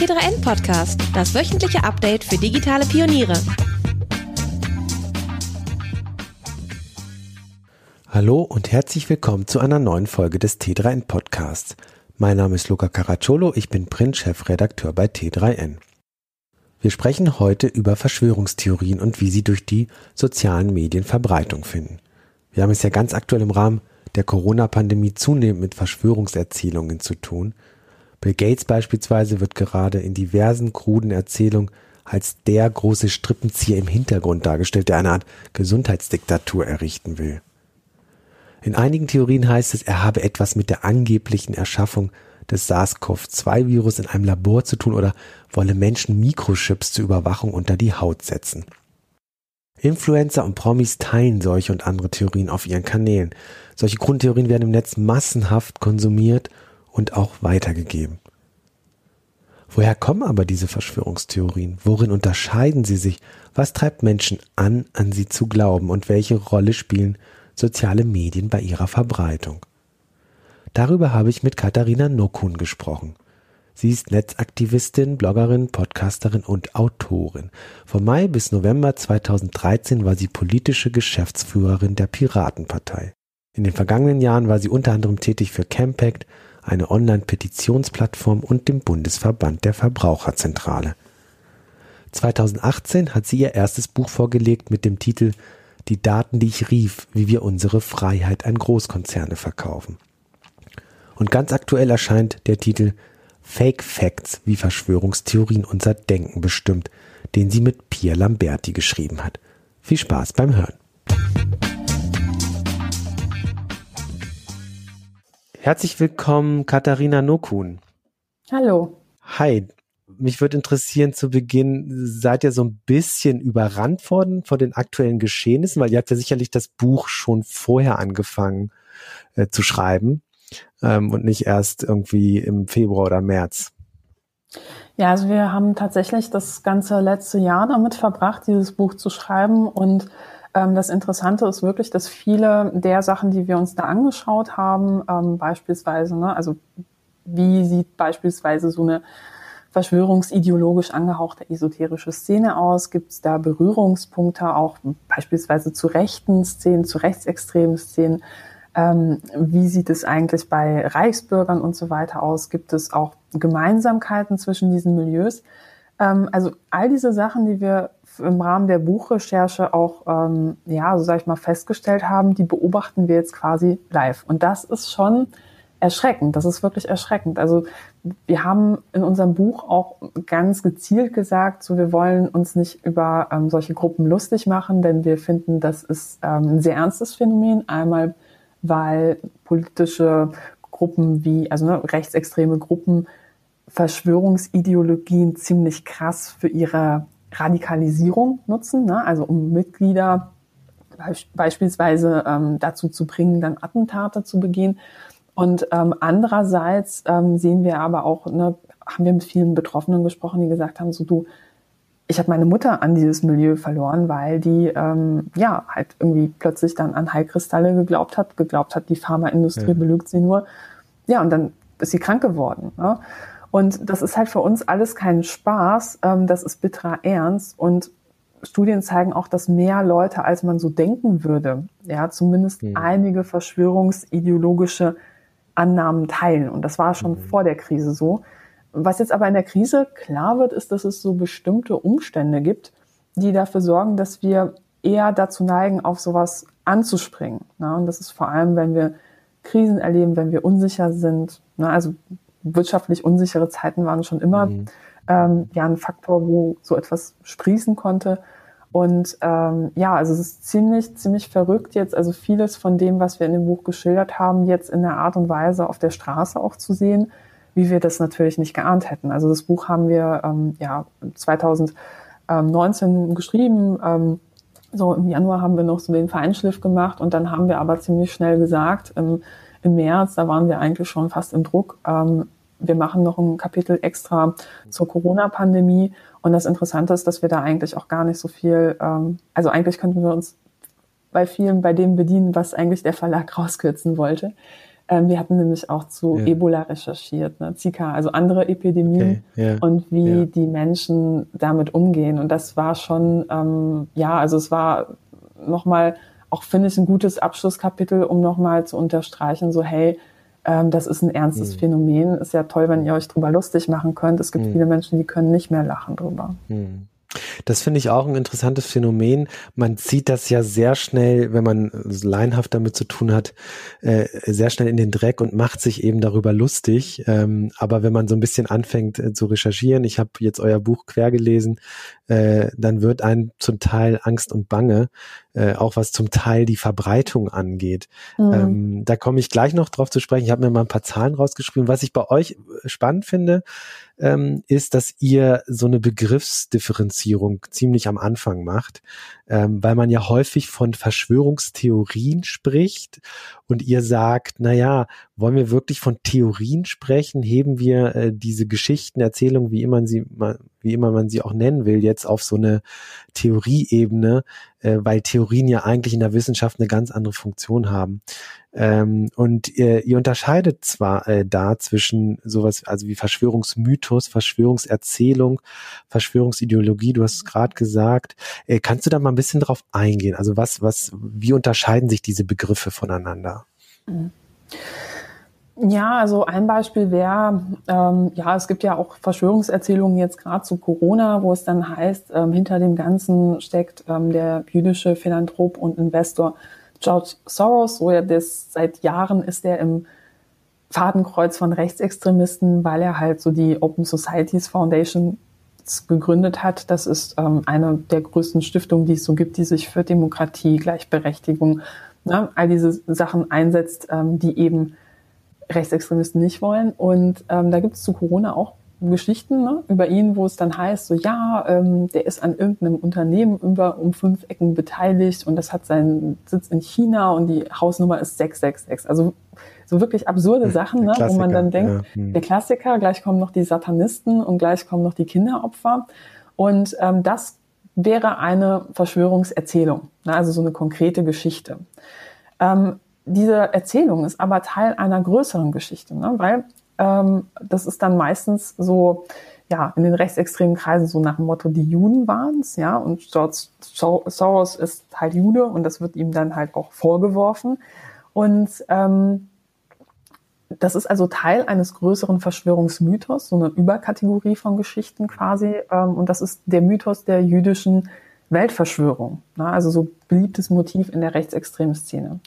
T3N Podcast, das wöchentliche Update für digitale Pioniere. Hallo und herzlich willkommen zu einer neuen Folge des T3N Podcasts. Mein Name ist Luca Caracciolo, ich bin Print-Chefredakteur bei T3N. Wir sprechen heute über Verschwörungstheorien und wie sie durch die sozialen Medien Verbreitung finden. Wir haben es ja ganz aktuell im Rahmen der Corona-Pandemie zunehmend mit Verschwörungserzählungen zu tun. Bill Gates beispielsweise wird gerade in diversen kruden Erzählungen als der große Strippenzieher im Hintergrund dargestellt, der eine Art Gesundheitsdiktatur errichten will. In einigen Theorien heißt es, er habe etwas mit der angeblichen Erschaffung des SARS-CoV-2-Virus in einem Labor zu tun oder wolle Menschen Mikrochips zur Überwachung unter die Haut setzen. Influencer und Promis teilen solche und andere Theorien auf ihren Kanälen. Solche Grundtheorien werden im Netz massenhaft konsumiert und auch weitergegeben. Woher kommen aber diese Verschwörungstheorien? Worin unterscheiden sie sich? Was treibt Menschen an, an sie zu glauben? Und welche Rolle spielen soziale Medien bei ihrer Verbreitung? Darüber habe ich mit Katharina Nokun gesprochen. Sie ist Netzaktivistin, Bloggerin, Podcasterin und Autorin. Von Mai bis November 2013 war sie politische Geschäftsführerin der Piratenpartei. In den vergangenen Jahren war sie unter anderem tätig für Campact, eine Online-Petitionsplattform und dem Bundesverband der Verbraucherzentrale. 2018 hat sie ihr erstes Buch vorgelegt mit dem Titel Die Daten, die ich rief, wie wir unsere Freiheit an Großkonzerne verkaufen. Und ganz aktuell erscheint der Titel Fake Facts, wie Verschwörungstheorien unser Denken bestimmt, den sie mit Pierre Lamberti geschrieben hat. Viel Spaß beim Hören. Herzlich willkommen, Katharina Nokun. Hallo. Hi. Mich würde interessieren, zu Beginn, seid ihr so ein bisschen überrannt worden von den aktuellen Geschehnissen, weil ihr habt ja sicherlich das Buch schon vorher angefangen äh, zu schreiben ähm, und nicht erst irgendwie im Februar oder März. Ja, also wir haben tatsächlich das ganze letzte Jahr damit verbracht, dieses Buch zu schreiben und das Interessante ist wirklich, dass viele der Sachen, die wir uns da angeschaut haben, ähm, beispielsweise, ne, also wie sieht beispielsweise so eine verschwörungsideologisch angehauchte esoterische Szene aus? Gibt es da Berührungspunkte auch beispielsweise zu rechten Szenen, zu rechtsextremen Szenen? Ähm, wie sieht es eigentlich bei Reichsbürgern und so weiter aus? Gibt es auch Gemeinsamkeiten zwischen diesen Milieus? Ähm, also all diese Sachen, die wir im Rahmen der Buchrecherche auch, ähm, ja, so sage ich mal, festgestellt haben, die beobachten wir jetzt quasi live. Und das ist schon erschreckend. Das ist wirklich erschreckend. Also wir haben in unserem Buch auch ganz gezielt gesagt, so wir wollen uns nicht über ähm, solche Gruppen lustig machen, denn wir finden, das ist ähm, ein sehr ernstes Phänomen. Einmal, weil politische Gruppen wie, also ne, rechtsextreme Gruppen Verschwörungsideologien ziemlich krass für ihre Radikalisierung nutzen, ne? also um Mitglieder beispielsweise ähm, dazu zu bringen, dann Attentate zu begehen. Und ähm, andererseits ähm, sehen wir aber auch, ne, haben wir mit vielen Betroffenen gesprochen, die gesagt haben, so du, ich habe meine Mutter an dieses Milieu verloren, weil die ähm, ja halt irgendwie plötzlich dann an Heilkristalle geglaubt hat, geglaubt hat, die Pharmaindustrie ja. belügt sie nur. Ja, und dann ist sie krank geworden. Ne? Und das ist halt für uns alles kein Spaß, ähm, das ist bitterer Ernst und Studien zeigen auch, dass mehr Leute, als man so denken würde, ja, zumindest mhm. einige verschwörungsideologische Annahmen teilen. Und das war schon mhm. vor der Krise so. Was jetzt aber in der Krise klar wird, ist, dass es so bestimmte Umstände gibt, die dafür sorgen, dass wir eher dazu neigen, auf sowas anzuspringen. Ne? Und das ist vor allem, wenn wir Krisen erleben, wenn wir unsicher sind. Ne? Also wirtschaftlich unsichere Zeiten waren schon immer mhm. ähm, ja ein Faktor, wo so etwas sprießen konnte. Und ähm, ja, also es ist ziemlich, ziemlich verrückt jetzt, also vieles von dem, was wir in dem Buch geschildert haben, jetzt in der Art und Weise auf der Straße auch zu sehen, wie wir das natürlich nicht geahnt hätten. Also das Buch haben wir ähm, ja 2019 geschrieben. Ähm, so im Januar haben wir noch so den Feinschliff gemacht und dann haben wir aber ziemlich schnell gesagt, im im März, da waren wir eigentlich schon fast im Druck. Ähm, wir machen noch ein Kapitel extra zur Corona-Pandemie. Und das Interessante ist, dass wir da eigentlich auch gar nicht so viel, ähm, also eigentlich könnten wir uns bei vielen bei dem bedienen, was eigentlich der Verlag rauskürzen wollte. Ähm, wir hatten nämlich auch zu ja. Ebola recherchiert, ne? Zika, also andere Epidemien okay, ja, und wie ja. die Menschen damit umgehen. Und das war schon, ähm, ja, also es war nochmal, auch finde ich, ein gutes Abschlusskapitel, um nochmal zu unterstreichen, so hey, ähm, das ist ein ernstes mhm. Phänomen. Ist ja toll, wenn ihr euch drüber lustig machen könnt. Es gibt mhm. viele Menschen, die können nicht mehr lachen drüber. Mhm. Das finde ich auch ein interessantes Phänomen. Man sieht das ja sehr schnell, wenn man leinhaft damit zu tun hat, äh, sehr schnell in den Dreck und macht sich eben darüber lustig. Ähm, aber wenn man so ein bisschen anfängt äh, zu recherchieren, ich habe jetzt euer Buch quer gelesen, äh, dann wird einem zum Teil Angst und Bange, äh, auch was zum Teil die Verbreitung angeht. Mhm. Ähm, da komme ich gleich noch drauf zu sprechen. Ich habe mir mal ein paar Zahlen rausgeschrieben. Was ich bei euch spannend finde, ähm, ist, dass ihr so eine Begriffsdifferenzierung ziemlich am Anfang macht, ähm, weil man ja häufig von Verschwörungstheorien spricht und ihr sagt, na ja, wollen wir wirklich von Theorien sprechen? Heben wir äh, diese Geschichten, Erzählungen, wie immer sie, wie immer man sie auch nennen will, jetzt auf so eine Theorieebene, äh, weil Theorien ja eigentlich in der Wissenschaft eine ganz andere Funktion haben. Ähm, und ihr, ihr unterscheidet zwar äh, da zwischen sowas, also wie Verschwörungsmythos, Verschwörungserzählung, Verschwörungsideologie, du hast es gerade gesagt. Äh, kannst du da mal ein bisschen drauf eingehen? Also was, was, wie unterscheiden sich diese Begriffe voneinander? Ja, also ein Beispiel wäre, ähm, ja, es gibt ja auch Verschwörungserzählungen jetzt gerade zu Corona, wo es dann heißt, ähm, hinter dem Ganzen steckt ähm, der jüdische Philanthrop und Investor George Soros, so ja das seit Jahren ist er im Fadenkreuz von Rechtsextremisten, weil er halt so die Open Societies Foundation gegründet hat. Das ist ähm, eine der größten Stiftungen, die es so gibt, die sich für Demokratie, Gleichberechtigung, ne, all diese Sachen einsetzt, ähm, die eben Rechtsextremisten nicht wollen. Und ähm, da gibt es zu Corona auch Geschichten ne, über ihn, wo es dann heißt, so ja, ähm, der ist an irgendeinem Unternehmen über um fünf Ecken beteiligt und das hat seinen Sitz in China und die Hausnummer ist 666. Also so wirklich absurde hm, Sachen, ne, wo man dann denkt, ja. hm. der Klassiker, gleich kommen noch die Satanisten und gleich kommen noch die Kinderopfer. Und ähm, das wäre eine Verschwörungserzählung, ne, also so eine konkrete Geschichte. Ähm, diese Erzählung ist aber Teil einer größeren Geschichte, ne? weil ähm, das ist dann meistens so, ja, in den rechtsextremen Kreisen so nach dem Motto, die Juden waren's, ja, und George Soros ist halt Jude und das wird ihm dann halt auch vorgeworfen. Und ähm, das ist also Teil eines größeren Verschwörungsmythos, so eine Überkategorie von Geschichten quasi. Ähm, und das ist der Mythos der jüdischen Weltverschwörung. Ne? Also so beliebtes Motiv in der rechtsextremen Szene.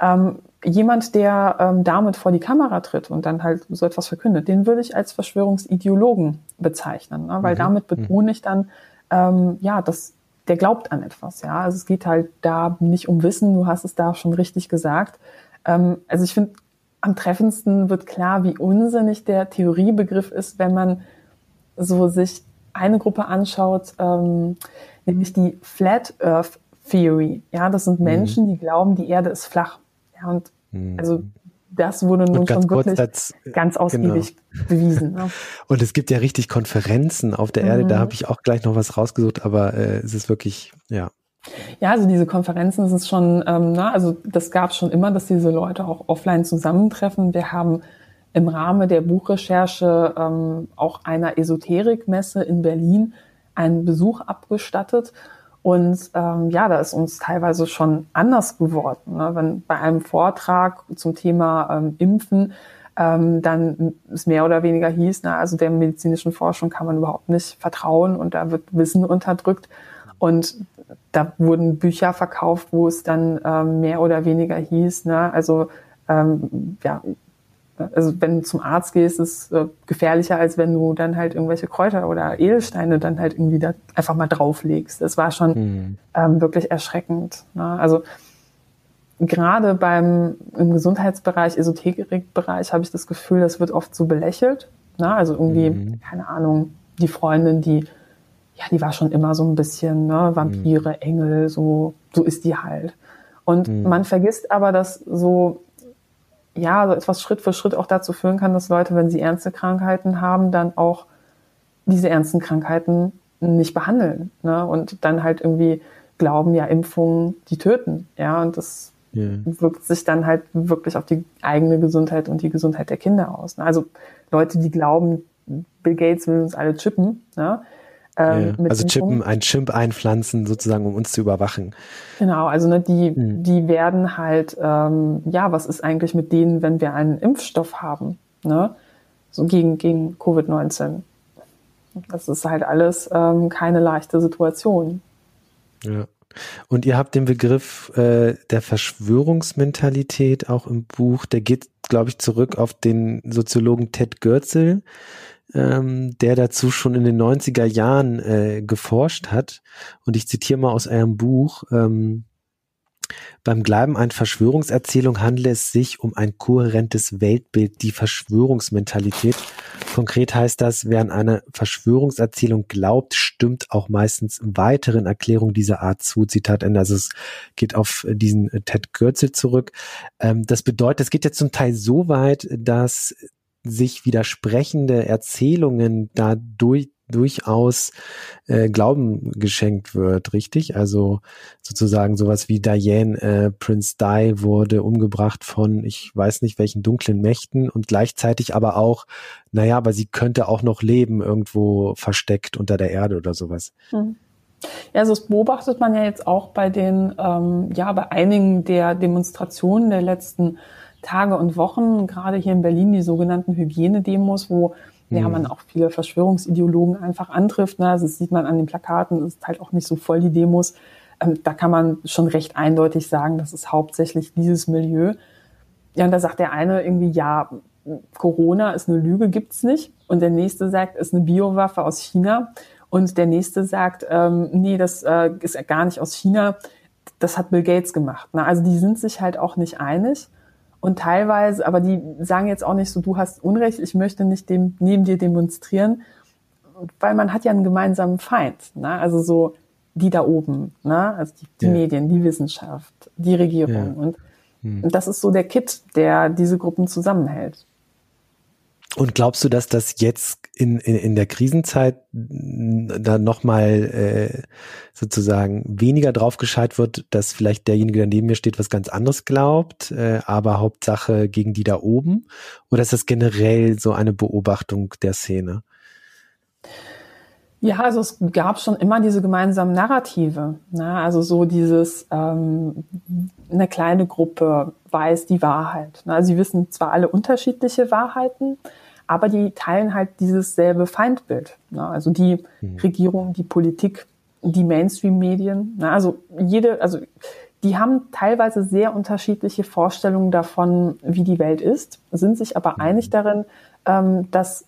Ähm, jemand, der ähm, damit vor die Kamera tritt und dann halt so etwas verkündet, den würde ich als Verschwörungsideologen bezeichnen, ne? weil mhm. damit betone ich dann, ähm, ja, dass der glaubt an etwas. Ja, also es geht halt da nicht um Wissen. Du hast es da schon richtig gesagt. Ähm, also ich finde, am treffendsten wird klar, wie unsinnig der Theoriebegriff ist, wenn man so sich eine Gruppe anschaut, ähm, nämlich die Flat Earth Theory. Ja, das sind mhm. Menschen, die glauben, die Erde ist flach. Ja, und. Also das wurde nun schon wirklich als, ganz ausgiebig genau. bewiesen. Ne? Und es gibt ja richtig Konferenzen auf der Erde, da mhm. habe ich auch gleich noch was rausgesucht, aber äh, es ist wirklich, ja. Ja, also diese Konferenzen, das ist schon, ähm, na, also das gab es schon immer, dass diese Leute auch offline zusammentreffen. Wir haben im Rahmen der Buchrecherche ähm, auch einer Esoterikmesse in Berlin einen Besuch abgestattet. Und ähm, ja, da ist uns teilweise schon anders geworden. Ne? Wenn bei einem Vortrag zum Thema ähm, Impfen ähm, dann es mehr oder weniger hieß, na, also der medizinischen Forschung kann man überhaupt nicht vertrauen und da wird Wissen unterdrückt. Und da wurden Bücher verkauft, wo es dann ähm, mehr oder weniger hieß, ne, also ähm, ja, also wenn du zum Arzt gehst, ist es äh, gefährlicher, als wenn du dann halt irgendwelche Kräuter oder Edelsteine dann halt irgendwie da einfach mal drauflegst. Das war schon mhm. ähm, wirklich erschreckend. Ne? Also gerade beim im Gesundheitsbereich, Esoterikbereich habe ich das Gefühl, das wird oft so belächelt. Ne? Also irgendwie, mhm. keine Ahnung, die Freundin, die ja, die war schon immer so ein bisschen ne, Vampire, mhm. Engel, so so ist die halt. Und mhm. man vergisst aber, dass so ja, so etwas Schritt für Schritt auch dazu führen kann, dass Leute, wenn sie ernste Krankheiten haben, dann auch diese ernsten Krankheiten nicht behandeln. Ne? Und dann halt irgendwie glauben, ja, Impfungen, die töten. Ja, und das ja. wirkt sich dann halt wirklich auf die eigene Gesundheit und die Gesundheit der Kinder aus. Ne? Also Leute, die glauben, Bill Gates will uns alle chippen, ne? Ähm, ja, also chippen, ein Chimp einpflanzen, sozusagen, um uns zu überwachen. Genau, also ne, die, mhm. die werden halt, ähm, ja, was ist eigentlich mit denen, wenn wir einen Impfstoff haben, ne? So gegen, gegen Covid-19. Das ist halt alles ähm, keine leichte Situation. Ja. Und ihr habt den Begriff äh, der Verschwörungsmentalität auch im Buch, der geht, glaube ich, zurück auf den Soziologen Ted Goerzel, ähm, der dazu schon in den 90er Jahren äh, geforscht hat. Und ich zitiere mal aus eurem Buch, ähm, beim Glauben an Verschwörungserzählung handelt es sich um ein kohärentes Weltbild, die Verschwörungsmentalität. Konkret heißt das, wer an eine Verschwörungserzählung glaubt, stimmt auch meistens weiteren Erklärungen dieser Art zu. Zitat Ende. Also es geht auf diesen Ted Gürzel zurück. Ähm, das bedeutet, es geht jetzt zum Teil so weit, dass sich widersprechende Erzählungen dadurch durchaus äh, Glauben geschenkt wird, richtig? Also sozusagen sowas wie Diane, äh, Prince Di wurde umgebracht von, ich weiß nicht welchen dunklen Mächten und gleichzeitig aber auch, naja, aber sie könnte auch noch leben, irgendwo versteckt unter der Erde oder sowas. Hm. Ja, also das beobachtet man ja jetzt auch bei den, ähm, ja, bei einigen der Demonstrationen der letzten Tage und Wochen, gerade hier in Berlin die sogenannten Hygienedemos, wo ja, man mhm. auch viele Verschwörungsideologen einfach antrifft. Ne? Also das sieht man an den Plakaten, es ist halt auch nicht so voll die Demos. Ähm, da kann man schon recht eindeutig sagen, das ist hauptsächlich dieses Milieu. Ja, und da sagt der eine irgendwie, ja, Corona ist eine Lüge, gibt's nicht. Und der nächste sagt, ist eine Biowaffe aus China. Und der nächste sagt, ähm, nee, das äh, ist gar nicht aus China. Das hat Bill Gates gemacht. Ne? Also die sind sich halt auch nicht einig. Und teilweise, aber die sagen jetzt auch nicht so, du hast Unrecht, ich möchte nicht dem, neben dir demonstrieren, weil man hat ja einen gemeinsamen Feind. Ne? Also so die da oben, ne? also die, die ja. Medien, die Wissenschaft, die Regierung. Ja. Und, hm. und das ist so der Kit, der diese Gruppen zusammenhält. Und glaubst du, dass das jetzt in, in, in der Krisenzeit da nochmal äh, sozusagen weniger drauf gescheit wird, dass vielleicht derjenige, der neben mir steht, was ganz anderes glaubt, äh, aber Hauptsache gegen die da oben? Oder ist das generell so eine Beobachtung der Szene? Ja, also es gab schon immer diese gemeinsamen Narrative. Ne? Also so dieses, ähm, eine kleine Gruppe weiß die Wahrheit. Ne? Also sie wissen zwar alle unterschiedliche Wahrheiten, aber die teilen halt dieses selbe Feindbild. Ne? Also die mhm. Regierung, die Politik, die Mainstream-Medien. Ne? Also jede, also die haben teilweise sehr unterschiedliche Vorstellungen davon, wie die Welt ist, sind sich aber mhm. einig darin, ähm, dass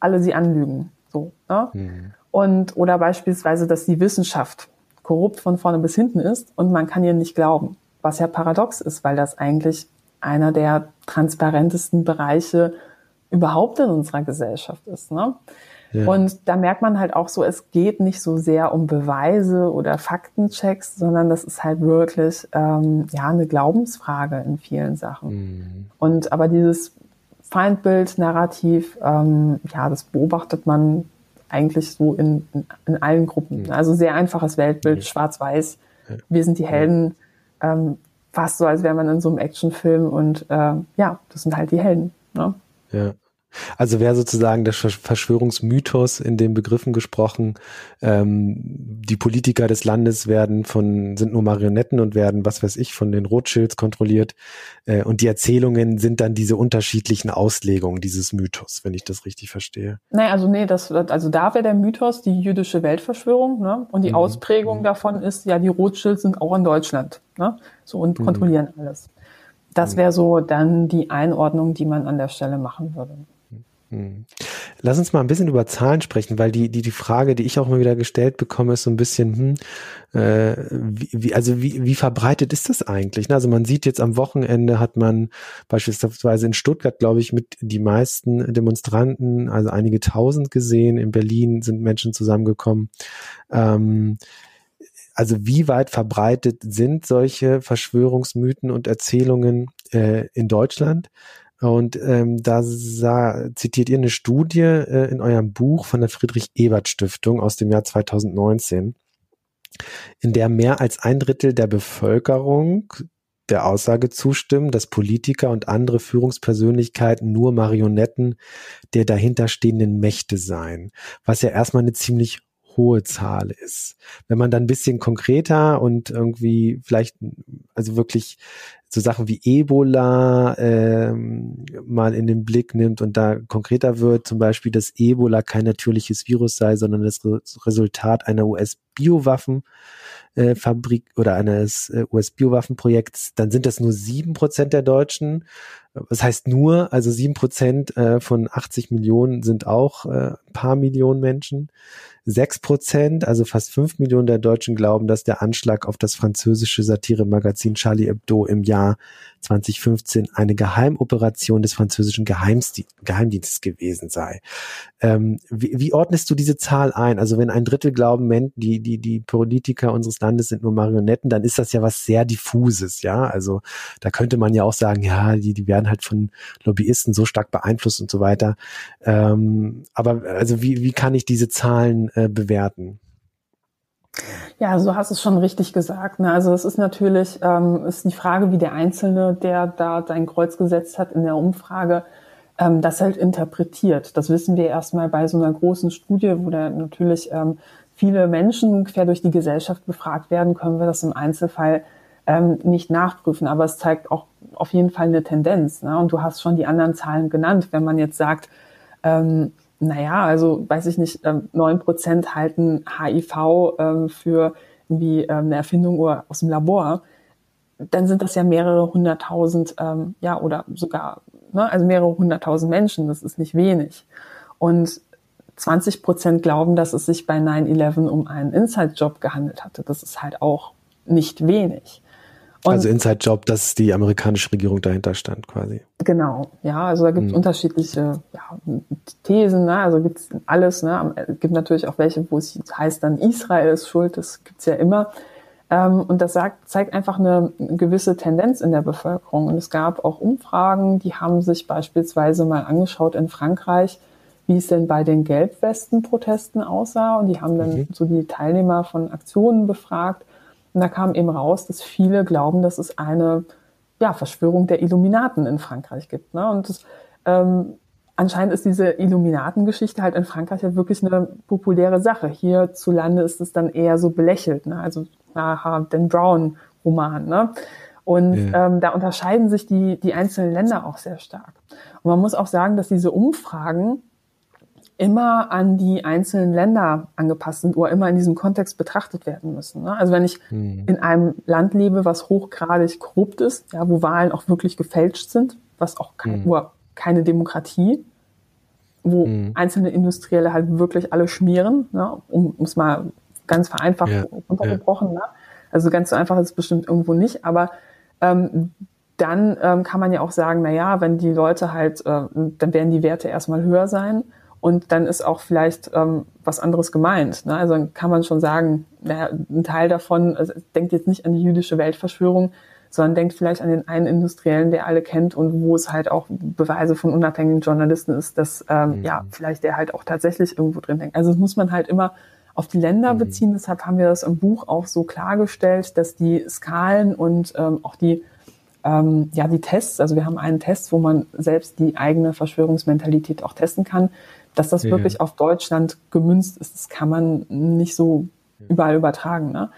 alle sie anlügen. So, ne? Mhm. Und oder beispielsweise, dass die Wissenschaft korrupt von vorne bis hinten ist und man kann ihr nicht glauben. Was ja paradox ist, weil das eigentlich einer der transparentesten Bereiche überhaupt in unserer Gesellschaft ist. Ne? Ja. Und da merkt man halt auch so, es geht nicht so sehr um Beweise oder Faktenchecks, sondern das ist halt wirklich ähm, ja eine Glaubensfrage in vielen Sachen. Mhm. Und aber dieses Feindbild, Narrativ, ähm, ja, das beobachtet man eigentlich so in, in, in allen Gruppen. Mhm. Also sehr einfaches Weltbild, mhm. schwarz-weiß. Ja. Wir sind die Helden, ähm, fast so, als wäre man in so einem Actionfilm und äh, ja, das sind halt die Helden. Ne? Ja. Also wäre sozusagen der Verschwörungsmythos in den Begriffen gesprochen, ähm, die Politiker des Landes werden von, sind nur Marionetten und werden, was weiß ich, von den Rothschilds kontrolliert. Äh, und die Erzählungen sind dann diese unterschiedlichen Auslegungen dieses Mythos, wenn ich das richtig verstehe. Nein, also nee, das, also da wäre der Mythos die jüdische Weltverschwörung, ne? Und die mhm. Ausprägung mhm. davon ist, ja, die Rothschilds sind auch in Deutschland, ne? So und mhm. kontrollieren mhm. alles. Das wäre so dann die Einordnung, die man an der Stelle machen würde. Hm. Lass uns mal ein bisschen über Zahlen sprechen, weil die, die, die Frage, die ich auch immer wieder gestellt bekomme, ist so ein bisschen, hm, äh, wie, also wie, wie verbreitet ist das eigentlich? Also man sieht jetzt am Wochenende hat man beispielsweise in Stuttgart, glaube ich, mit die meisten Demonstranten, also einige tausend gesehen. In Berlin sind Menschen zusammengekommen. Ähm, also wie weit verbreitet sind solche Verschwörungsmythen und Erzählungen äh, in Deutschland? Und ähm, da sah, zitiert ihr eine Studie äh, in eurem Buch von der Friedrich-Ebert-Stiftung aus dem Jahr 2019, in der mehr als ein Drittel der Bevölkerung der Aussage zustimmen, dass Politiker und andere Führungspersönlichkeiten nur Marionetten der dahinterstehenden Mächte seien, was ja erstmal eine ziemlich hohe Zahl ist. Wenn man dann ein bisschen konkreter und irgendwie vielleicht, also wirklich so Sachen wie Ebola ähm, mal in den Blick nimmt und da konkreter wird, zum Beispiel, dass Ebola kein natürliches Virus sei, sondern das Resultat einer US-Biowaffen äh, oder eines äh, US-Biowaffenprojekts, dann sind das nur sieben Prozent der Deutschen. Das heißt nur, also sieben Prozent äh, von 80 Millionen sind auch äh, ein paar Millionen Menschen. Sechs Prozent, also fast fünf Millionen der Deutschen glauben, dass der Anschlag auf das französische Satiremagazin Charlie Hebdo im Jahr 2015 eine Geheimoperation des französischen Geheimdienstes gewesen sei. Ähm, wie, wie, ordnest du diese Zahl ein? Also wenn ein Drittel glauben, die, die, die Politiker unseres Landes sind nur Marionetten, dann ist das ja was sehr diffuses, ja. Also da könnte man ja auch sagen, ja, die, die werden halt von Lobbyisten so stark beeinflusst und so weiter. Ähm, aber also wie, wie kann ich diese Zahlen äh, bewerten? Ja, also du hast es schon richtig gesagt. Ne? Also es ist natürlich ähm, ist die Frage, wie der Einzelne, der da sein Kreuz gesetzt hat in der Umfrage, ähm, das halt interpretiert. Das wissen wir erstmal bei so einer großen Studie, wo da natürlich ähm, viele Menschen quer durch die Gesellschaft befragt werden, können wir das im Einzelfall ähm, nicht nachprüfen. Aber es zeigt auch auf jeden Fall eine Tendenz. Ne? Und du hast schon die anderen Zahlen genannt. Wenn man jetzt sagt, ähm, naja, also weiß ich nicht, ähm, neun Prozent halten HIV ähm, für irgendwie ähm, eine Erfindung aus dem Labor, dann sind das ja mehrere hunderttausend, ja, oder sogar, ne, also mehrere hunderttausend Menschen, das ist nicht wenig. Und 20 Prozent glauben, dass es sich bei 9-11 um einen Inside-Job gehandelt hatte. Das ist halt auch nicht wenig. Und also Inside Job, dass die amerikanische Regierung dahinter stand quasi. Genau, ja, also da gibt es hm. unterschiedliche ja, Thesen, ne? also gibt es alles, ne? Es gibt natürlich auch welche, wo es heißt dann Israel ist schuld, das gibt's ja immer. Ähm, und das sagt, zeigt einfach eine gewisse Tendenz in der Bevölkerung. Und es gab auch Umfragen, die haben sich beispielsweise mal angeschaut in Frankreich, wie es denn bei den Gelbwesten-Protesten aussah. Und die haben dann mhm. so die Teilnehmer von Aktionen befragt. Und da kam eben raus, dass viele glauben, dass es eine ja, Verschwörung der Illuminaten in Frankreich gibt. Ne? Und das, ähm, anscheinend ist diese Illuminatengeschichte halt in Frankreich ja wirklich eine populäre Sache. Hierzulande ist es dann eher so belächelt. Ne? Also, aha, den Brown-Roman. Ne? Und yeah. ähm, da unterscheiden sich die, die einzelnen Länder auch sehr stark. Und man muss auch sagen, dass diese Umfragen immer an die einzelnen Länder angepasst sind oder immer in diesem Kontext betrachtet werden müssen. Ne? Also wenn ich mhm. in einem Land lebe, was hochgradig korrupt ist, ja, wo Wahlen auch wirklich gefälscht sind, was auch kein, mhm. keine Demokratie, wo mhm. einzelne Industrielle halt wirklich alle schmieren, ne? um es mal ganz vereinfacht ja. runtergebrochen. Ja. Ne? Also ganz so einfach ist es bestimmt irgendwo nicht, aber ähm, dann ähm, kann man ja auch sagen, na ja, wenn die Leute halt, äh, dann werden die Werte erstmal höher sein und dann ist auch vielleicht ähm, was anderes gemeint. Ne? Also dann kann man schon sagen, naja, ein Teil davon also, denkt jetzt nicht an die jüdische Weltverschwörung, sondern denkt vielleicht an den einen Industriellen, der alle kennt und wo es halt auch Beweise von unabhängigen Journalisten ist, dass ähm, mhm. ja vielleicht der halt auch tatsächlich irgendwo drin denkt. Also das muss man halt immer auf die Länder mhm. beziehen. Deshalb haben wir das im Buch auch so klargestellt, dass die Skalen und ähm, auch die ähm, ja die Tests, also wir haben einen Test, wo man selbst die eigene Verschwörungsmentalität auch testen kann dass das ja. wirklich auf Deutschland gemünzt ist, das kann man nicht so überall übertragen. Ne?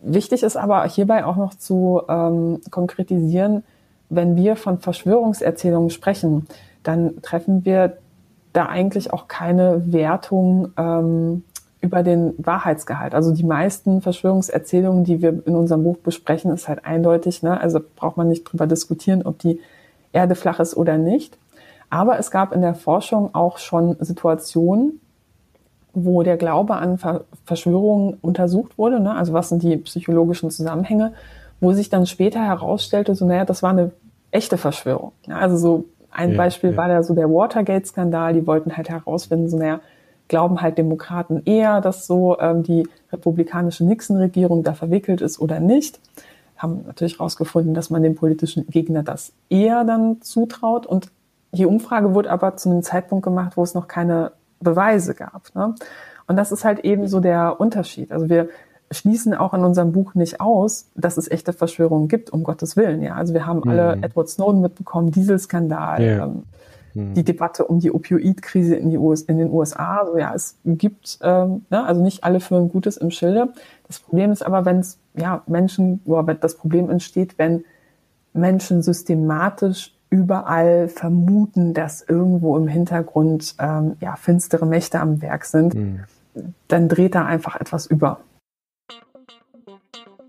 Wichtig ist aber hierbei auch noch zu ähm, konkretisieren, wenn wir von Verschwörungserzählungen sprechen, dann treffen wir da eigentlich auch keine Wertung ähm, über den Wahrheitsgehalt. Also die meisten Verschwörungserzählungen, die wir in unserem Buch besprechen, ist halt eindeutig. Ne? Also braucht man nicht drüber diskutieren, ob die Erde flach ist oder nicht. Aber es gab in der Forschung auch schon Situationen, wo der Glaube an Ver Verschwörungen untersucht wurde, ne? also was sind die psychologischen Zusammenhänge, wo sich dann später herausstellte, so naja, das war eine echte Verschwörung. Ja, also so ein ja, Beispiel ja. war da so der Watergate-Skandal, die wollten halt herausfinden, so naja, glauben halt Demokraten eher, dass so ähm, die republikanische Nixon-Regierung da verwickelt ist oder nicht. Haben natürlich herausgefunden, dass man dem politischen Gegner das eher dann zutraut und die Umfrage wurde aber zu einem Zeitpunkt gemacht, wo es noch keine Beweise gab. Ne? Und das ist halt eben so der Unterschied. Also wir schließen auch in unserem Buch nicht aus, dass es echte Verschwörungen gibt, um Gottes Willen. Ja, also wir haben alle mhm. Edward Snowden mitbekommen, Dieselskandal, ja. ähm, mhm. die Debatte um die Opioidkrise in, die US, in den USA. Also ja, es gibt, ähm, ne, also nicht alle führen Gutes im Schilde. Das Problem ist aber, wenn es ja Menschen, oder das Problem entsteht, wenn Menschen systematisch überall vermuten, dass irgendwo im Hintergrund ähm, ja finstere Mächte am Werk sind, mhm. dann dreht da einfach etwas über.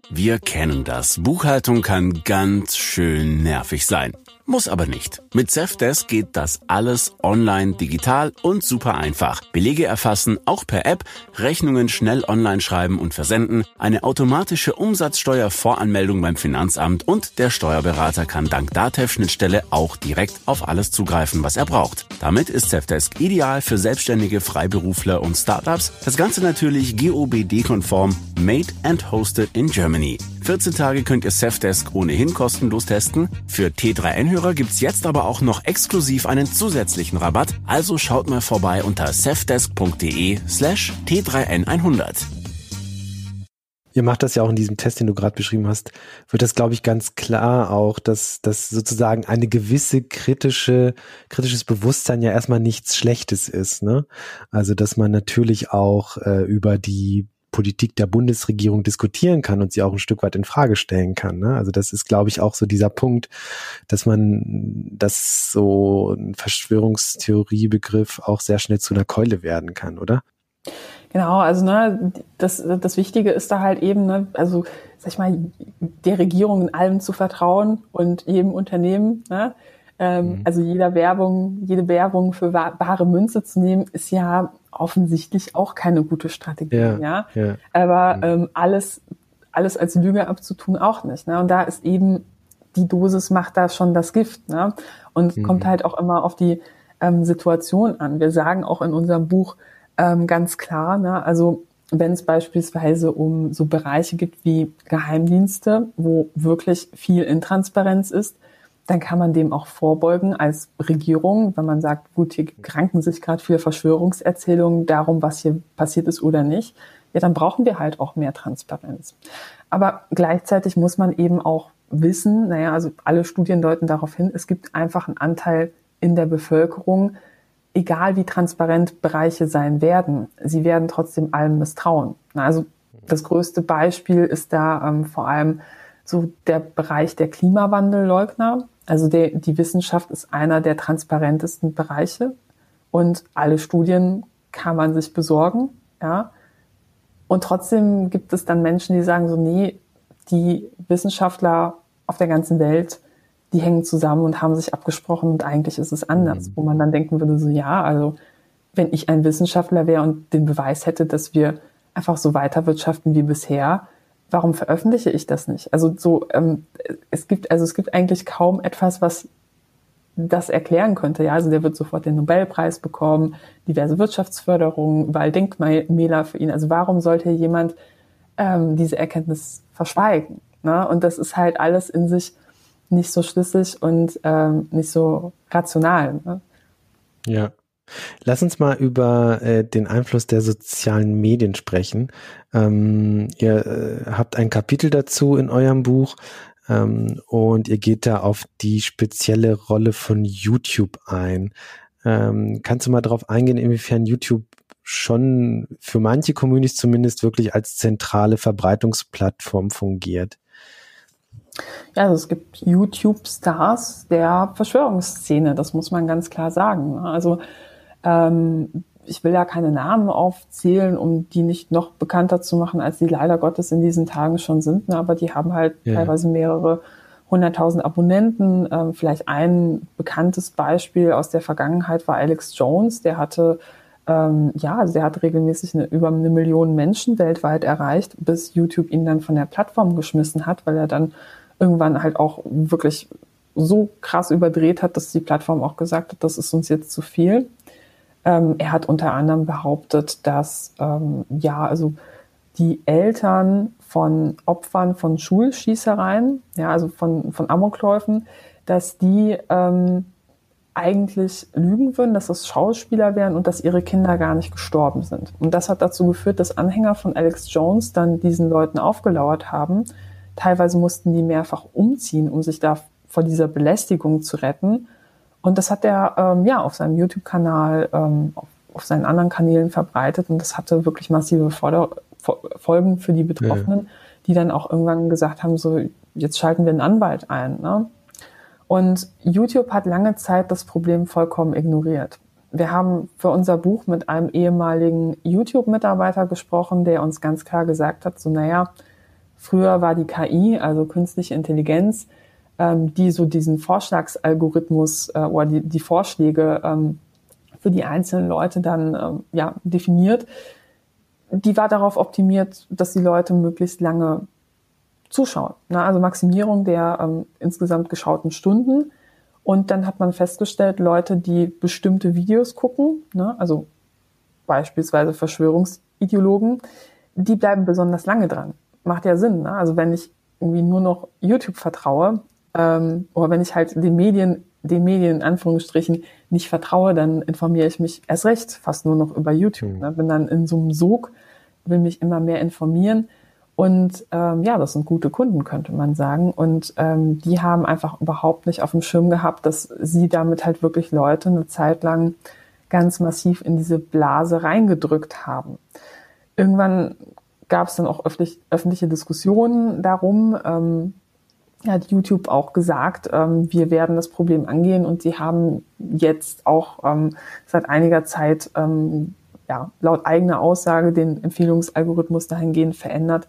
Wir kennen das. Buchhaltung kann ganz schön nervig sein. Muss aber nicht. Mit Zefdesk geht das alles online, digital und super einfach. Belege erfassen, auch per App, Rechnungen schnell online schreiben und versenden, eine automatische Umsatzsteuervoranmeldung beim Finanzamt und der Steuerberater kann dank Datev-Schnittstelle auch direkt auf alles zugreifen, was er braucht. Damit ist Zefdesk ideal für selbstständige Freiberufler und Startups. Das Ganze natürlich GOBD-konform, made and hosted in Germany. 14 Tage könnt ihr Safdesk ohnehin kostenlos testen. Für T3N-Hörer gibt's jetzt aber auch noch exklusiv einen zusätzlichen Rabatt. Also schaut mal vorbei unter safdesk.de slash T3N100. Ihr macht das ja auch in diesem Test, den du gerade beschrieben hast, wird das, glaube ich, ganz klar auch, dass, dass sozusagen eine gewisse kritische, kritisches Bewusstsein ja erstmal nichts Schlechtes ist. Ne? Also, dass man natürlich auch äh, über die Politik der Bundesregierung diskutieren kann und sie auch ein Stück weit in Frage stellen kann. Ne? Also das ist, glaube ich, auch so dieser Punkt, dass man das so ein Verschwörungstheoriebegriff auch sehr schnell zu einer Keule werden kann, oder? Genau, also ne, das, das Wichtige ist da halt eben, ne, also sag ich mal, der Regierung in allem zu vertrauen und jedem Unternehmen, ne, ähm, mhm. Also jeder Werbung, jede Werbung für wahre Münze zu nehmen, ist ja offensichtlich auch keine gute Strategie. Ja, ja? ja. Aber mhm. ähm, alles, alles als Lüge abzutun auch nicht. Ne? Und da ist eben die Dosis macht da schon das Gift. Ne? Und mhm. kommt halt auch immer auf die ähm, Situation an. Wir sagen auch in unserem Buch ähm, ganz klar, ne? also wenn es beispielsweise um so Bereiche gibt wie Geheimdienste, wo wirklich viel Intransparenz ist, dann kann man dem auch vorbeugen als Regierung, wenn man sagt, gut, hier kranken sich gerade viele Verschwörungserzählungen darum, was hier passiert ist oder nicht. Ja, dann brauchen wir halt auch mehr Transparenz. Aber gleichzeitig muss man eben auch wissen, naja, also alle Studien deuten darauf hin, es gibt einfach einen Anteil in der Bevölkerung, egal wie transparent Bereiche sein werden, sie werden trotzdem allem misstrauen. Also das größte Beispiel ist da ähm, vor allem so der Bereich der Klimawandelleugner. Also der, die Wissenschaft ist einer der transparentesten Bereiche und alle Studien kann man sich besorgen, ja. Und trotzdem gibt es dann Menschen, die sagen so, nee, die Wissenschaftler auf der ganzen Welt, die hängen zusammen und haben sich abgesprochen und eigentlich ist es anders, mhm. wo man dann denken würde so, ja, also wenn ich ein Wissenschaftler wäre und den Beweis hätte, dass wir einfach so weiterwirtschaften wie bisher, warum veröffentliche ich das nicht? Also so, ähm, es gibt, also es gibt eigentlich kaum etwas, was das erklären könnte. Ja, also der wird sofort den Nobelpreis bekommen, diverse Wirtschaftsförderungen, überall Denkmäler für ihn. Also warum sollte jemand ähm, diese Erkenntnis verschweigen? Ne? Und das ist halt alles in sich nicht so schlüssig und ähm, nicht so rational. Ne? Ja. Lass uns mal über äh, den Einfluss der sozialen Medien sprechen. Ähm, ihr äh, habt ein Kapitel dazu in eurem Buch ähm, und ihr geht da auf die spezielle Rolle von YouTube ein. Ähm, kannst du mal darauf eingehen, inwiefern YouTube schon für manche Communities zumindest wirklich als zentrale Verbreitungsplattform fungiert? Ja, also es gibt YouTube-Stars der Verschwörungsszene, das muss man ganz klar sagen. Also ähm, ich will ja keine Namen aufzählen, um die nicht noch bekannter zu machen, als die leider Gottes in diesen Tagen schon sind. Ne? Aber die haben halt ja. teilweise mehrere hunderttausend Abonnenten. Ähm, vielleicht ein bekanntes Beispiel aus der Vergangenheit war Alex Jones. Der hatte ähm, ja, also der hat regelmäßig eine, über eine Million Menschen weltweit erreicht, bis YouTube ihn dann von der Plattform geschmissen hat, weil er dann irgendwann halt auch wirklich so krass überdreht hat, dass die Plattform auch gesagt hat, das ist uns jetzt zu viel. Ähm, er hat unter anderem behauptet, dass ähm, ja, also die Eltern von Opfern von Schulschießereien, ja, also von, von Amokläufen, dass die ähm, eigentlich lügen würden, dass es Schauspieler wären und dass ihre Kinder gar nicht gestorben sind. Und das hat dazu geführt, dass Anhänger von Alex Jones dann diesen Leuten aufgelauert haben. Teilweise mussten die mehrfach umziehen, um sich da vor dieser Belästigung zu retten. Und das hat er ähm, ja auf seinem YouTube-Kanal, ähm, auf, auf, seinen anderen Kanälen verbreitet und das hatte wirklich massive Forder Folgen für die Betroffenen, ja. die dann auch irgendwann gesagt haben, so jetzt schalten wir einen Anwalt ein. Ne? Und YouTube hat lange Zeit das Problem vollkommen ignoriert. Wir haben für unser Buch mit einem ehemaligen YouTube-Mitarbeiter gesprochen, der uns ganz klar gesagt hat, so naja, früher war die KI, also künstliche Intelligenz, ähm, die so diesen Vorschlagsalgorithmus äh, oder die, die Vorschläge ähm, für die einzelnen Leute dann ähm, ja, definiert, die war darauf optimiert, dass die Leute möglichst lange zuschauen. Ne? Also Maximierung der ähm, insgesamt geschauten Stunden. Und dann hat man festgestellt, Leute, die bestimmte Videos gucken, ne? also beispielsweise Verschwörungsideologen, die bleiben besonders lange dran. Macht ja Sinn. Ne? Also wenn ich irgendwie nur noch YouTube vertraue, ähm, oder wenn ich halt den Medien, den Medien in Anführungsstrichen nicht vertraue, dann informiere ich mich erst recht fast nur noch über YouTube. Mhm. Ne? Bin dann in so einem Sog, will mich immer mehr informieren. Und ähm, ja, das sind gute Kunden, könnte man sagen. Und ähm, die haben einfach überhaupt nicht auf dem Schirm gehabt, dass sie damit halt wirklich Leute eine Zeit lang ganz massiv in diese Blase reingedrückt haben. Irgendwann gab es dann auch öffentlich, öffentliche Diskussionen darum, ähm, hat YouTube auch gesagt, ähm, wir werden das Problem angehen und sie haben jetzt auch ähm, seit einiger Zeit ähm, ja, laut eigener Aussage den Empfehlungsalgorithmus dahingehend verändert,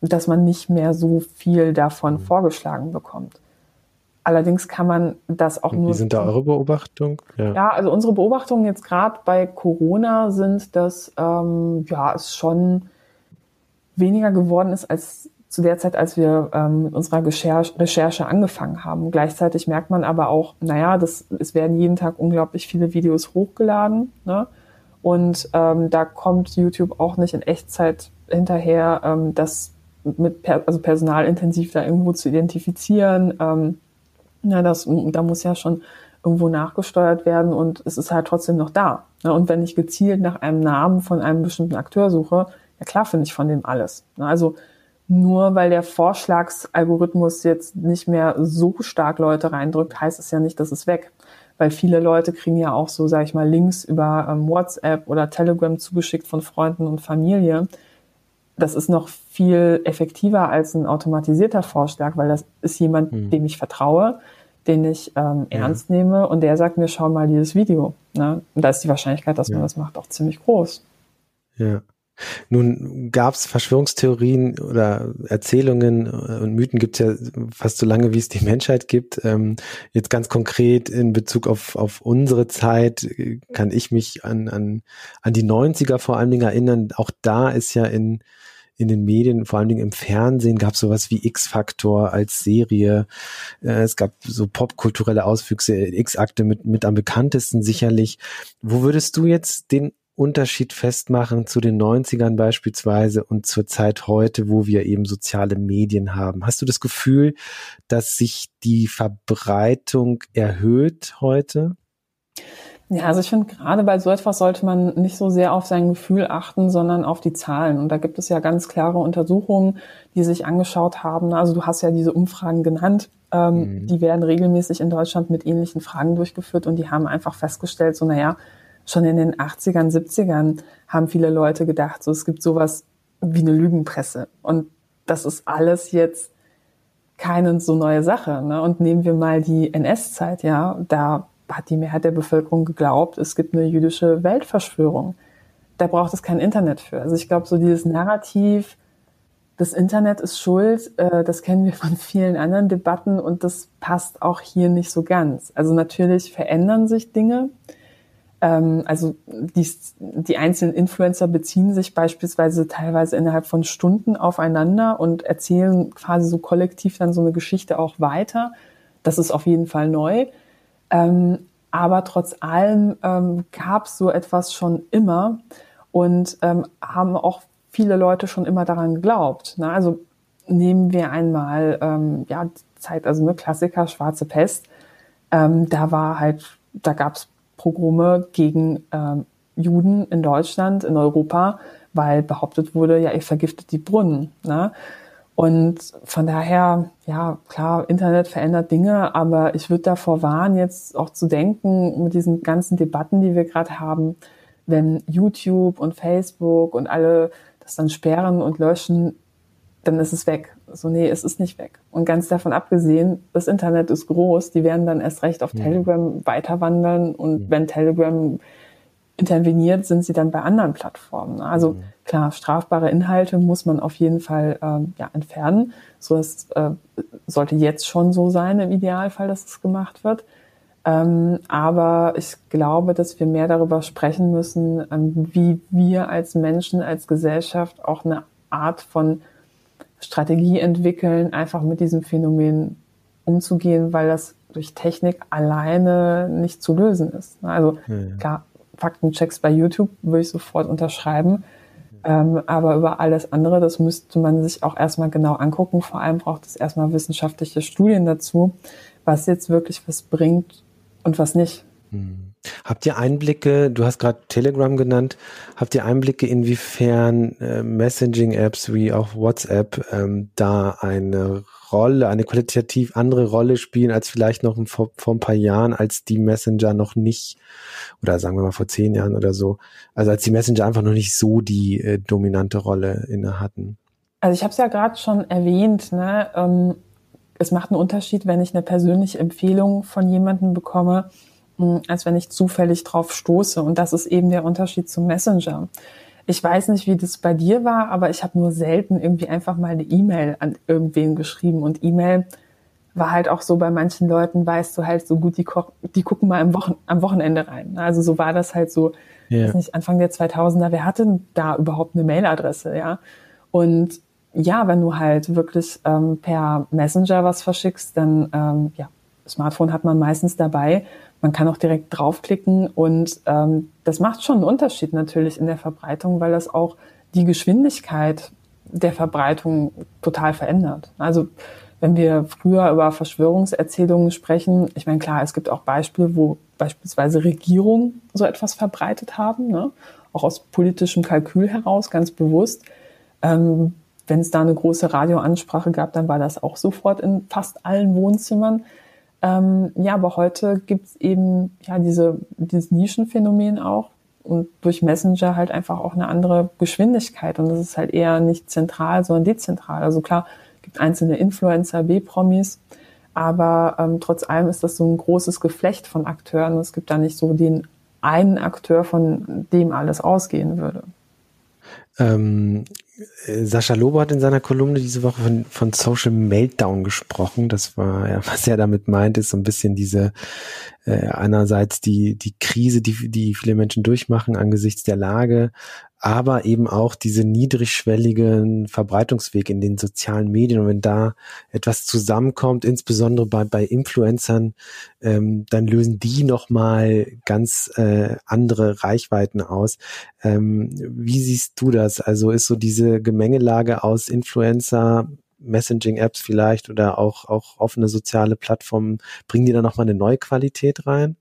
dass man nicht mehr so viel davon mhm. vorgeschlagen bekommt. Allerdings kann man das auch nur. Wie sind da eure Beobachtungen? Ja. ja, also unsere Beobachtungen jetzt gerade bei Corona sind, dass ähm, ja es schon weniger geworden ist als zu der Zeit, als wir ähm, mit unserer Recherche, Recherche angefangen haben. Gleichzeitig merkt man aber auch, naja, das, es werden jeden Tag unglaublich viele Videos hochgeladen. Ne? Und ähm, da kommt YouTube auch nicht in Echtzeit hinterher, ähm, das mit per also personalintensiv da irgendwo zu identifizieren. Ähm, na, das, da muss ja schon irgendwo nachgesteuert werden und es ist halt trotzdem noch da. Ne? Und wenn ich gezielt nach einem Namen von einem bestimmten Akteur suche, ja klar finde ich von dem alles. Ne? Also nur weil der Vorschlagsalgorithmus jetzt nicht mehr so stark Leute reindrückt, heißt es ja nicht, dass es weg. Weil viele Leute kriegen ja auch so, sage ich mal, Links über ähm, WhatsApp oder Telegram zugeschickt von Freunden und Familie. Das ist noch viel effektiver als ein automatisierter Vorschlag, weil das ist jemand, hm. dem ich vertraue, den ich ähm, ernst ja. nehme und der sagt mir, schau mal dieses Video. Ne? Und da ist die Wahrscheinlichkeit, dass ja. man das macht, auch ziemlich groß. Ja. Nun gab es Verschwörungstheorien oder Erzählungen und Mythen gibt es ja fast so lange, wie es die Menschheit gibt. Ähm, jetzt ganz konkret in Bezug auf, auf unsere Zeit kann ich mich an, an, an die 90er vor allen Dingen erinnern. Auch da ist ja in, in den Medien, vor allen Dingen im Fernsehen, gab es sowas wie X-Faktor als Serie. Äh, es gab so popkulturelle Auswüchse, X-Akte mit, mit am bekanntesten sicherlich. Wo würdest du jetzt den Unterschied festmachen zu den 90ern beispielsweise und zur Zeit heute, wo wir eben soziale Medien haben? Hast du das Gefühl, dass sich die Verbreitung erhöht heute? Ja, also ich finde, gerade bei so etwas sollte man nicht so sehr auf sein Gefühl achten, sondern auf die Zahlen. Und da gibt es ja ganz klare Untersuchungen, die sich angeschaut haben. Also du hast ja diese Umfragen genannt. Ähm, mhm. Die werden regelmäßig in Deutschland mit ähnlichen Fragen durchgeführt und die haben einfach festgestellt, so naja, schon in den 80ern, 70ern haben viele Leute gedacht, so es gibt sowas wie eine Lügenpresse. Und das ist alles jetzt keine so neue Sache. Ne? Und nehmen wir mal die NS-Zeit, ja, da hat die Mehrheit der Bevölkerung geglaubt, es gibt eine jüdische Weltverschwörung. Da braucht es kein Internet für. Also ich glaube, so dieses Narrativ, das Internet ist schuld, äh, das kennen wir von vielen anderen Debatten und das passt auch hier nicht so ganz. Also natürlich verändern sich Dinge. Ähm, also die, die einzelnen Influencer beziehen sich beispielsweise teilweise innerhalb von Stunden aufeinander und erzählen quasi so kollektiv dann so eine Geschichte auch weiter. Das ist auf jeden Fall neu. Ähm, aber trotz allem ähm, gab es so etwas schon immer und ähm, haben auch viele Leute schon immer daran geglaubt. Ne? Also nehmen wir einmal ja Zeit, also eine Klassiker, Schwarze Pest. Da war halt da gab es Pogrome gegen ähm, Juden in Deutschland, in Europa, weil behauptet wurde, ja, ihr vergiftet die Brunnen. Ne? Und von daher, ja, klar, Internet verändert Dinge, aber ich würde davor warnen, jetzt auch zu denken, mit diesen ganzen Debatten, die wir gerade haben, wenn YouTube und Facebook und alle das dann sperren und löschen, dann ist es weg. So, nee, es ist nicht weg. Und ganz davon abgesehen, das Internet ist groß, die werden dann erst recht auf ja. Telegram weiterwandern und ja. wenn Telegram interveniert, sind sie dann bei anderen Plattformen. Also mhm. klar, strafbare Inhalte muss man auf jeden Fall ähm, ja, entfernen. So es äh, sollte jetzt schon so sein im Idealfall, dass es gemacht wird. Ähm, aber ich glaube, dass wir mehr darüber sprechen müssen, ähm, wie wir als Menschen, als Gesellschaft auch eine Art von Strategie entwickeln, einfach mit diesem Phänomen umzugehen, weil das durch Technik alleine nicht zu lösen ist. Also ja. klar, Faktenchecks bei YouTube würde ich sofort unterschreiben. Ähm, aber über alles andere, das müsste man sich auch erstmal genau angucken. Vor allem braucht es erstmal wissenschaftliche Studien dazu, was jetzt wirklich was bringt und was nicht. Hm. Habt ihr Einblicke, du hast gerade Telegram genannt, habt ihr Einblicke, inwiefern äh, Messaging-Apps wie auch WhatsApp ähm, da eine Rolle, eine qualitativ andere Rolle spielen als vielleicht noch vor, vor ein paar Jahren, als die Messenger noch nicht, oder sagen wir mal vor zehn Jahren oder so, also als die Messenger einfach noch nicht so die äh, dominante Rolle inne hatten? Also ich habe es ja gerade schon erwähnt, ne? Ähm, es macht einen Unterschied, wenn ich eine persönliche Empfehlung von jemandem bekomme, als wenn ich zufällig drauf stoße. Und das ist eben der Unterschied zum Messenger. Ich weiß nicht, wie das bei dir war, aber ich habe nur selten irgendwie einfach mal eine E-Mail an irgendwen geschrieben. Und E-Mail war halt auch so bei manchen Leuten, weißt du halt so gut, die, die gucken mal am, Wochen am Wochenende rein. Also so war das halt so, yeah. weiß nicht, Anfang der 2000er, wer hatte da überhaupt eine Mailadresse, ja? Und ja, wenn du halt wirklich ähm, per Messenger was verschickst, dann, ähm, ja, Smartphone hat man meistens dabei. Man kann auch direkt draufklicken und ähm, das macht schon einen Unterschied natürlich in der Verbreitung, weil das auch die Geschwindigkeit der Verbreitung total verändert. Also wenn wir früher über Verschwörungserzählungen sprechen, ich meine klar, es gibt auch Beispiele, wo beispielsweise Regierungen so etwas verbreitet haben, ne? auch aus politischem Kalkül heraus, ganz bewusst. Ähm, wenn es da eine große Radioansprache gab, dann war das auch sofort in fast allen Wohnzimmern. Ähm, ja, aber heute gibt's eben ja diese, dieses Nischenphänomen auch und durch Messenger halt einfach auch eine andere Geschwindigkeit. Und das ist halt eher nicht zentral, sondern dezentral. Also klar, gibt einzelne Influencer, B-Promis, aber ähm, trotz allem ist das so ein großes Geflecht von Akteuren. Es gibt da nicht so den einen Akteur, von dem alles ausgehen würde. Ähm, äh, Sascha Lobo hat in seiner Kolumne diese Woche von, von Social Meltdown gesprochen. Das war ja, was er damit meint, ist so ein bisschen diese äh, einerseits die die Krise, die die viele Menschen durchmachen angesichts der Lage, aber eben auch diese niedrigschwelligen Verbreitungsweg in den sozialen Medien. Und wenn da etwas zusammenkommt, insbesondere bei, bei Influencern, ähm, dann lösen die nochmal ganz äh, andere Reichweiten aus. Ähm, wie siehst du das? Also ist so diese Gemengelage aus Influencer, Messaging-Apps vielleicht oder auch, auch offene soziale Plattformen, bringen die da nochmal eine neue Qualität rein?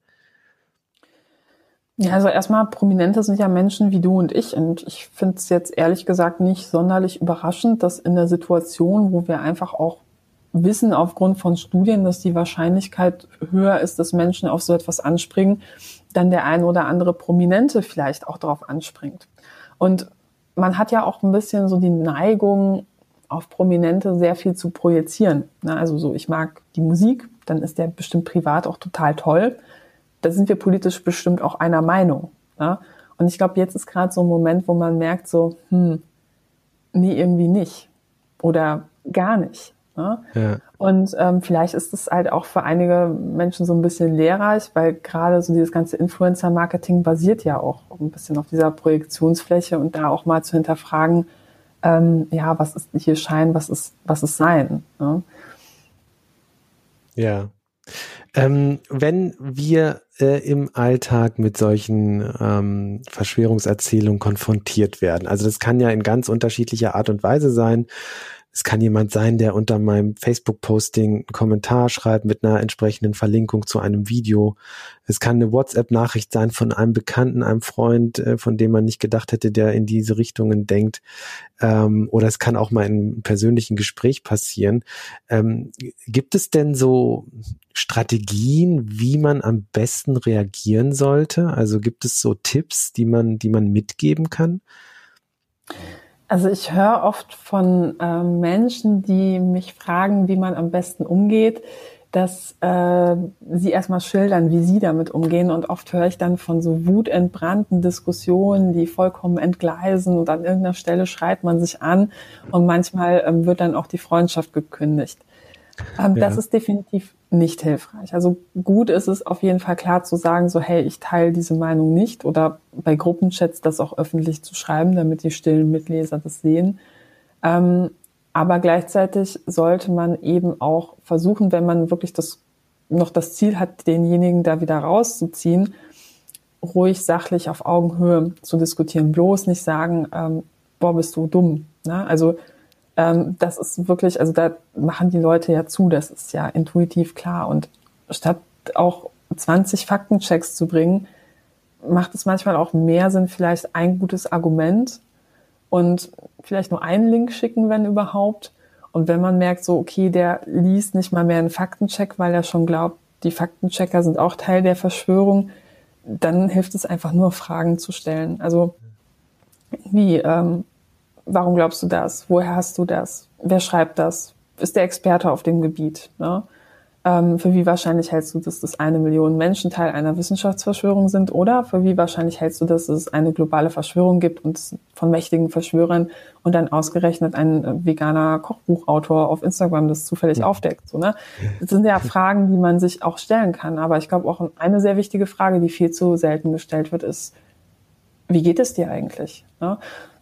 Ja, also erstmal Prominente sind ja Menschen wie du und ich. Und ich finde es jetzt ehrlich gesagt nicht sonderlich überraschend, dass in der Situation, wo wir einfach auch wissen aufgrund von Studien, dass die Wahrscheinlichkeit höher ist, dass Menschen auf so etwas anspringen, dann der ein oder andere Prominente vielleicht auch darauf anspringt. Und man hat ja auch ein bisschen so die Neigung, auf Prominente sehr viel zu projizieren. Also so, ich mag die Musik, dann ist der bestimmt privat auch total toll da sind wir politisch bestimmt auch einer Meinung. Ja? Und ich glaube, jetzt ist gerade so ein Moment, wo man merkt, so, hm, nee, irgendwie nicht. Oder gar nicht. Ne? Ja. Und ähm, vielleicht ist es halt auch für einige Menschen so ein bisschen lehrreich, weil gerade so dieses ganze Influencer-Marketing basiert ja auch ein bisschen auf dieser Projektionsfläche und da auch mal zu hinterfragen, ähm, ja, was ist hier Schein, was ist, was ist Sein. Ne? Ja. Ähm, wenn wir äh, im Alltag mit solchen ähm, Verschwörungserzählungen konfrontiert werden, also das kann ja in ganz unterschiedlicher Art und Weise sein. Es kann jemand sein, der unter meinem Facebook-Posting einen Kommentar schreibt mit einer entsprechenden Verlinkung zu einem Video. Es kann eine WhatsApp-Nachricht sein von einem Bekannten, einem Freund, äh, von dem man nicht gedacht hätte, der in diese Richtungen denkt. Ähm, oder es kann auch mal in einem persönlichen Gespräch passieren. Ähm, gibt es denn so Strategien, wie man am besten reagieren sollte? Also gibt es so Tipps, die man, die man mitgeben kann? Also ich höre oft von äh, Menschen, die mich fragen, wie man am besten umgeht, dass äh, sie erstmal schildern, wie sie damit umgehen. Und oft höre ich dann von so wutentbrannten Diskussionen, die vollkommen entgleisen und an irgendeiner Stelle schreit man sich an und manchmal ähm, wird dann auch die Freundschaft gekündigt. Ähm, ja. Das ist definitiv nicht hilfreich. Also gut ist es auf jeden Fall klar zu sagen, so hey, ich teile diese Meinung nicht oder bei Gruppenchats das auch öffentlich zu schreiben, damit die stillen Mitleser das sehen. Ähm, aber gleichzeitig sollte man eben auch versuchen, wenn man wirklich das noch das Ziel hat, denjenigen da wieder rauszuziehen, ruhig sachlich auf Augenhöhe zu diskutieren. Bloß nicht sagen, ähm, boah, bist du dumm. Ne? Also ähm, das ist wirklich, also da machen die Leute ja zu, das ist ja intuitiv klar. Und statt auch 20 Faktenchecks zu bringen, macht es manchmal auch mehr Sinn, vielleicht ein gutes Argument und vielleicht nur einen Link schicken, wenn überhaupt. Und wenn man merkt, so, okay, der liest nicht mal mehr einen Faktencheck, weil er schon glaubt, die Faktenchecker sind auch Teil der Verschwörung, dann hilft es einfach nur, Fragen zu stellen. Also, wie, ähm, warum glaubst du das? Woher hast du das? Wer schreibt das? Ist der Experte auf dem Gebiet? Ne? Ähm, für wie wahrscheinlich hältst du, dass das eine Million Menschen Teil einer Wissenschaftsverschwörung sind? Oder für wie wahrscheinlich hältst du, dass es eine globale Verschwörung gibt und von mächtigen Verschwörern und dann ausgerechnet ein äh, veganer Kochbuchautor auf Instagram das zufällig ja. aufdeckt? So, ne? Das sind ja Fragen, die man sich auch stellen kann. Aber ich glaube auch eine sehr wichtige Frage, die viel zu selten gestellt wird, ist, wie geht es dir eigentlich? Ne?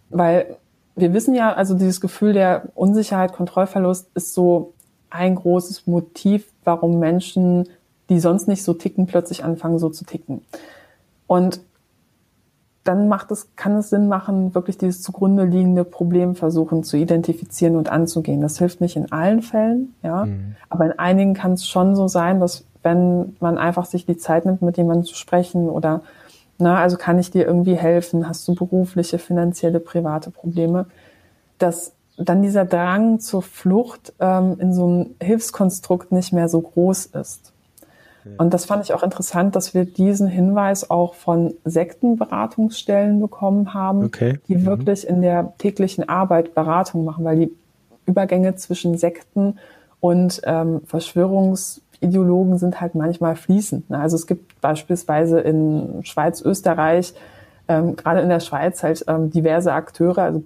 Weil wir wissen ja, also dieses Gefühl der Unsicherheit, Kontrollverlust ist so ein großes Motiv, warum Menschen, die sonst nicht so ticken, plötzlich anfangen, so zu ticken. Und dann macht es, kann es Sinn machen, wirklich dieses zugrunde liegende Problem versuchen zu identifizieren und anzugehen. Das hilft nicht in allen Fällen, ja. Mhm. Aber in einigen kann es schon so sein, dass wenn man einfach sich die Zeit nimmt, mit jemandem zu sprechen oder, na, also kann ich dir irgendwie helfen? Hast du berufliche, finanzielle, private Probleme? Dass dann dieser Drang zur Flucht ähm, in so einem Hilfskonstrukt nicht mehr so groß ist. Und das fand ich auch interessant, dass wir diesen Hinweis auch von Sektenberatungsstellen bekommen haben, okay. die mhm. wirklich in der täglichen Arbeit Beratung machen, weil die Übergänge zwischen Sekten und ähm, Verschwörungsideologen sind halt manchmal fließend. Ne? Also es gibt beispielsweise in Schweiz, Österreich, ähm, gerade in der Schweiz halt ähm, diverse Akteure, also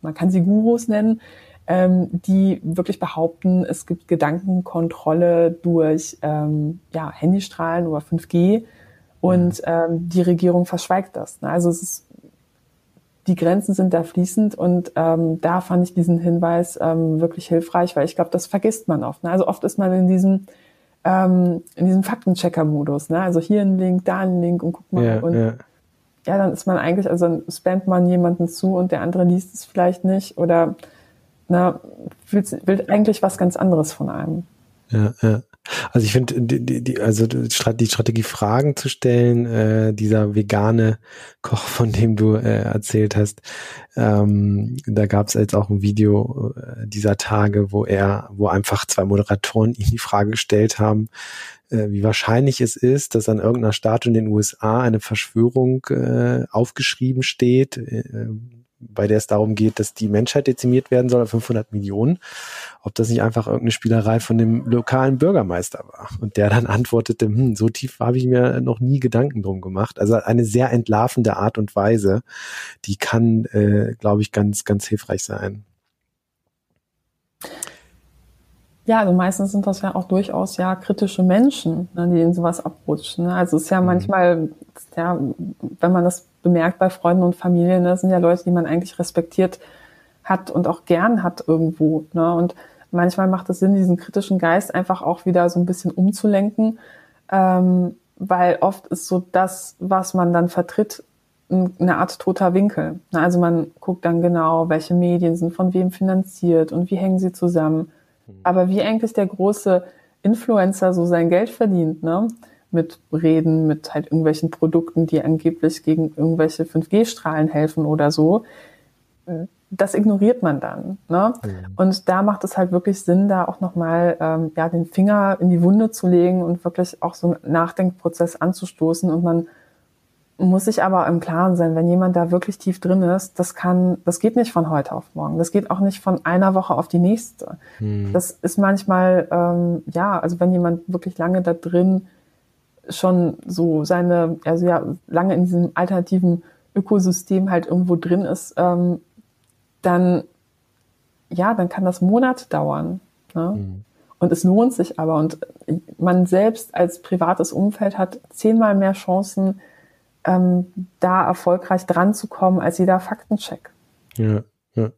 man kann sie Gurus nennen, ähm, die wirklich behaupten, es gibt Gedankenkontrolle durch ähm, ja, Handystrahlen oder 5G und mhm. ähm, die Regierung verschweigt das. Ne? Also es ist, die Grenzen sind da fließend und ähm, da fand ich diesen Hinweis ähm, wirklich hilfreich, weil ich glaube, das vergisst man oft. Ne? Also oft ist man in diesem ähm, in diesem Faktenchecker-Modus. Ne? Also hier ein Link, da ein Link und guck mal. Ja, und ja ja, dann ist man eigentlich, also dann spammt man jemanden zu und der andere liest es vielleicht nicht oder na, will, will eigentlich was ganz anderes von einem. Ja, ja. Also ich finde, die, die, also die Strategie, Fragen zu stellen, äh, dieser vegane Koch, von dem du äh, erzählt hast, ähm, da gab es jetzt auch ein Video äh, dieser Tage, wo er, wo einfach zwei Moderatoren ihm die Frage gestellt haben, äh, wie wahrscheinlich es ist, dass an irgendeiner Stadt in den USA eine Verschwörung äh, aufgeschrieben steht, äh, bei der es darum geht, dass die Menschheit dezimiert werden soll auf 500 Millionen, ob das nicht einfach irgendeine Spielerei von dem lokalen Bürgermeister war. Und der dann antwortete, hm, so tief habe ich mir noch nie Gedanken drum gemacht. Also eine sehr entlarvende Art und Weise, die kann, äh, glaube ich, ganz, ganz hilfreich sein. Ja, also meistens sind das ja auch durchaus ja kritische Menschen, ne, die in sowas abrutschen. Ne? Also es ist ja mhm. manchmal, ja, wenn man das bemerkt bei Freunden und Familien, das ne, sind ja Leute, die man eigentlich respektiert hat und auch gern hat irgendwo. Ne? Und manchmal macht es Sinn, diesen kritischen Geist einfach auch wieder so ein bisschen umzulenken, ähm, weil oft ist so das, was man dann vertritt, eine Art toter Winkel. Also man guckt dann genau, welche Medien sind von wem finanziert und wie hängen sie zusammen. Mhm. Aber wie eigentlich der große Influencer so sein Geld verdient, ne? Mit Reden, mit halt irgendwelchen Produkten, die angeblich gegen irgendwelche 5G-Strahlen helfen oder so. Das ignoriert man dann. Ne? Mhm. Und da macht es halt wirklich Sinn, da auch nochmal ähm, ja, den Finger in die Wunde zu legen und wirklich auch so einen Nachdenkprozess anzustoßen und man muss sich aber im Klaren sein, wenn jemand da wirklich tief drin ist, das kann, das geht nicht von heute auf morgen. Das geht auch nicht von einer Woche auf die nächste. Hm. Das ist manchmal, ähm, ja, also wenn jemand wirklich lange da drin schon so seine, also ja, lange in diesem alternativen Ökosystem halt irgendwo drin ist, ähm, dann, ja, dann kann das Monate dauern. Ne? Hm. Und es lohnt sich aber. Und man selbst als privates Umfeld hat zehnmal mehr Chancen, ähm, da erfolgreich dran zu kommen als jeder Faktencheck. Ja, ja.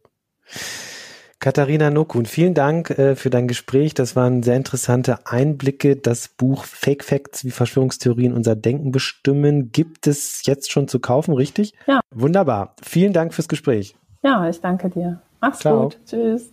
Katharina Nokun, vielen Dank äh, für dein Gespräch. Das waren sehr interessante Einblicke. Das Buch Fake Facts, wie Verschwörungstheorien unser Denken bestimmen, gibt es jetzt schon zu kaufen, richtig? Ja. Wunderbar. Vielen Dank fürs Gespräch. Ja, ich danke dir. Mach's Ciao. gut. Tschüss.